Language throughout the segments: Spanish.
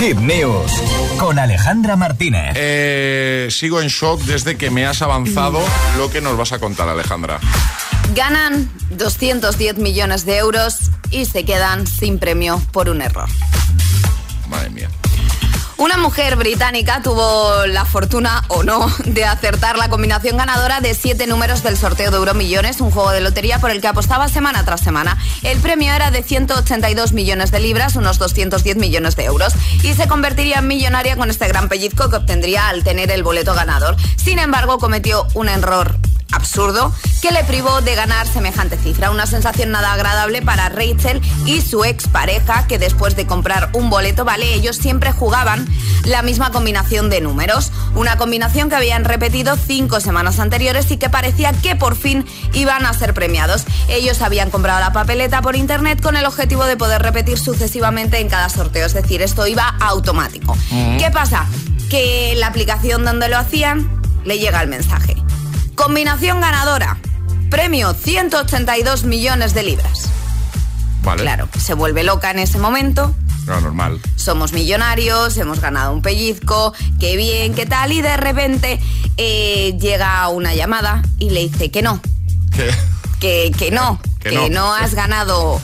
Hit News con Alejandra Martínez. Eh, sigo en shock desde que me has avanzado lo que nos vas a contar, Alejandra. Ganan 210 millones de euros y se quedan sin premio por un error. Una mujer británica tuvo la fortuna, o no, de acertar la combinación ganadora de siete números del sorteo de Euromillones, un juego de lotería por el que apostaba semana tras semana. El premio era de 182 millones de libras, unos 210 millones de euros, y se convertiría en millonaria con este gran pellizco que obtendría al tener el boleto ganador. Sin embargo, cometió un error absurdo que le privó de ganar semejante cifra. Una sensación nada agradable para Rachel y su expareja, que después de comprar un boleto, vale, ellos siempre jugaban la misma combinación de números. Una combinación que habían repetido cinco semanas anteriores y que parecía que por fin iban a ser premiados. Ellos habían comprado la papeleta por internet con el objetivo de poder repetir sucesivamente en cada sorteo. Es decir, esto iba automático. ¿Qué pasa? Que la aplicación donde lo hacían le llega el mensaje. Combinación ganadora. Premio 182 millones de libras. Vale. Claro, se vuelve loca en ese momento. No, normal. Somos millonarios, hemos ganado un pellizco, qué bien, qué tal. Y de repente eh, llega una llamada y le dice que no, ¿Qué? que, que no, Que que, no. no. has ganado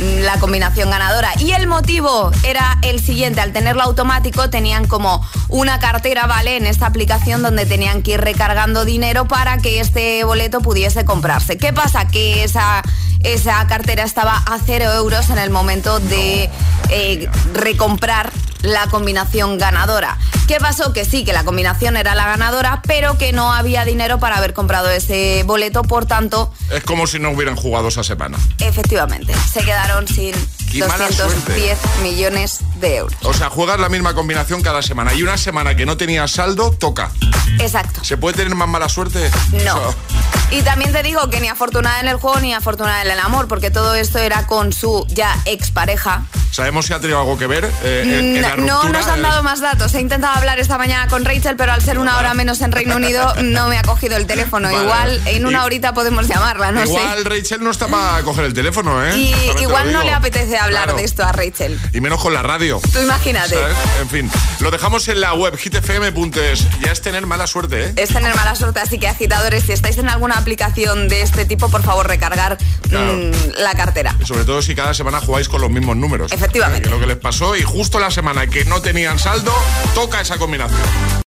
la combinación ganadora. Y el motivo era el siguiente, al tenerlo automático tenían como una cartera, ¿vale? En esta aplicación donde tenían que ir recargando dinero para que este boleto pudiese comprarse. ¿Qué pasa? Que esa, esa cartera estaba a cero euros en el momento de eh, recomprar la combinación ganadora. ¿Qué pasó? Que sí, que la combinación era la ganadora, pero que no había dinero para haber comprado ese boleto, por tanto, Es como si no hubieran jugado esa semana. efectivamente, se quedaron sin Qué mala 210 millones de euros. O sea, juegas la misma combinación cada semana. Y una semana que no tenías saldo, toca. Exacto. ¿Se puede tener más mala suerte? No. O sea, Y también te digo que ni afortunada en el juego ni afortunada en el amor, porque todo esto era con su ya expareja. ¿Sabemos si ha tenido algo que ver eh, en, en la No, nos han dado más datos. He intentado hablar esta mañana con Rachel, pero al ser una hora menos en Reino Unido no me ha cogido el teléfono. Vale. Igual en una horita podemos llamarla, no igual sé. Rachel no está para coger el teléfono, ¿eh? Y También igual no le apetece hablar Claro. de esto a Rachel. Y menos con la radio. Tú imagínate. ¿sabes? En fin, lo dejamos en la web hitfm.es. Ya es tener mala suerte, ¿eh? Es tener mala suerte, así que agitadores, si estáis en alguna aplicación de este tipo, por favor recargar Claro. mm, la cartera. Y Sobre todo si cada semana jugáis con los mismos números. Efectivamente. Lo que les pasó y justo la semana que no tenían saldo, toca esa combinación.